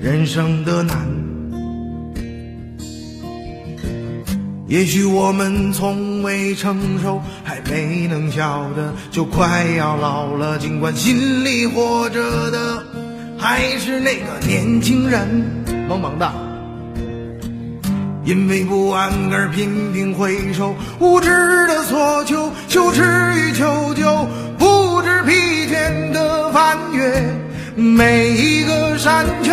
人生的难。也许我们从未成熟，还没能笑得，就快要老了。尽管心里活着的还是那个年轻人，萌萌的。因为不安而频频回首，无知的索求，羞耻与求救，不知疲倦的翻越每一个山丘，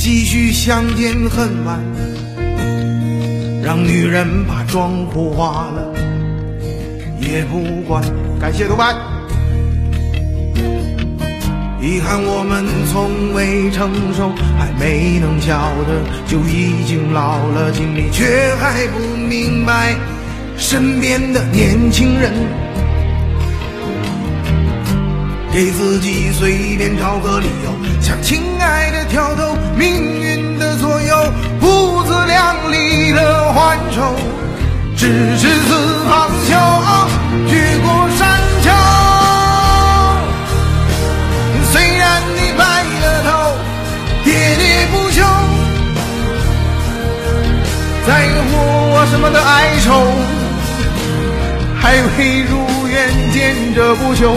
唏嘘相见恨晚，让女人把妆哭花了也不管。感谢独白。遗憾我们从未成熟，还没能笑得就已经老了，经历却还不明白身边的年轻人，给自己随便找个理由，向亲爱的跳头。命运的左右，不自量力的还手，直至四方休，越过山丘。虽然你白了头，喋喋不休，在乎我什么的哀愁，还未如愿见着不朽，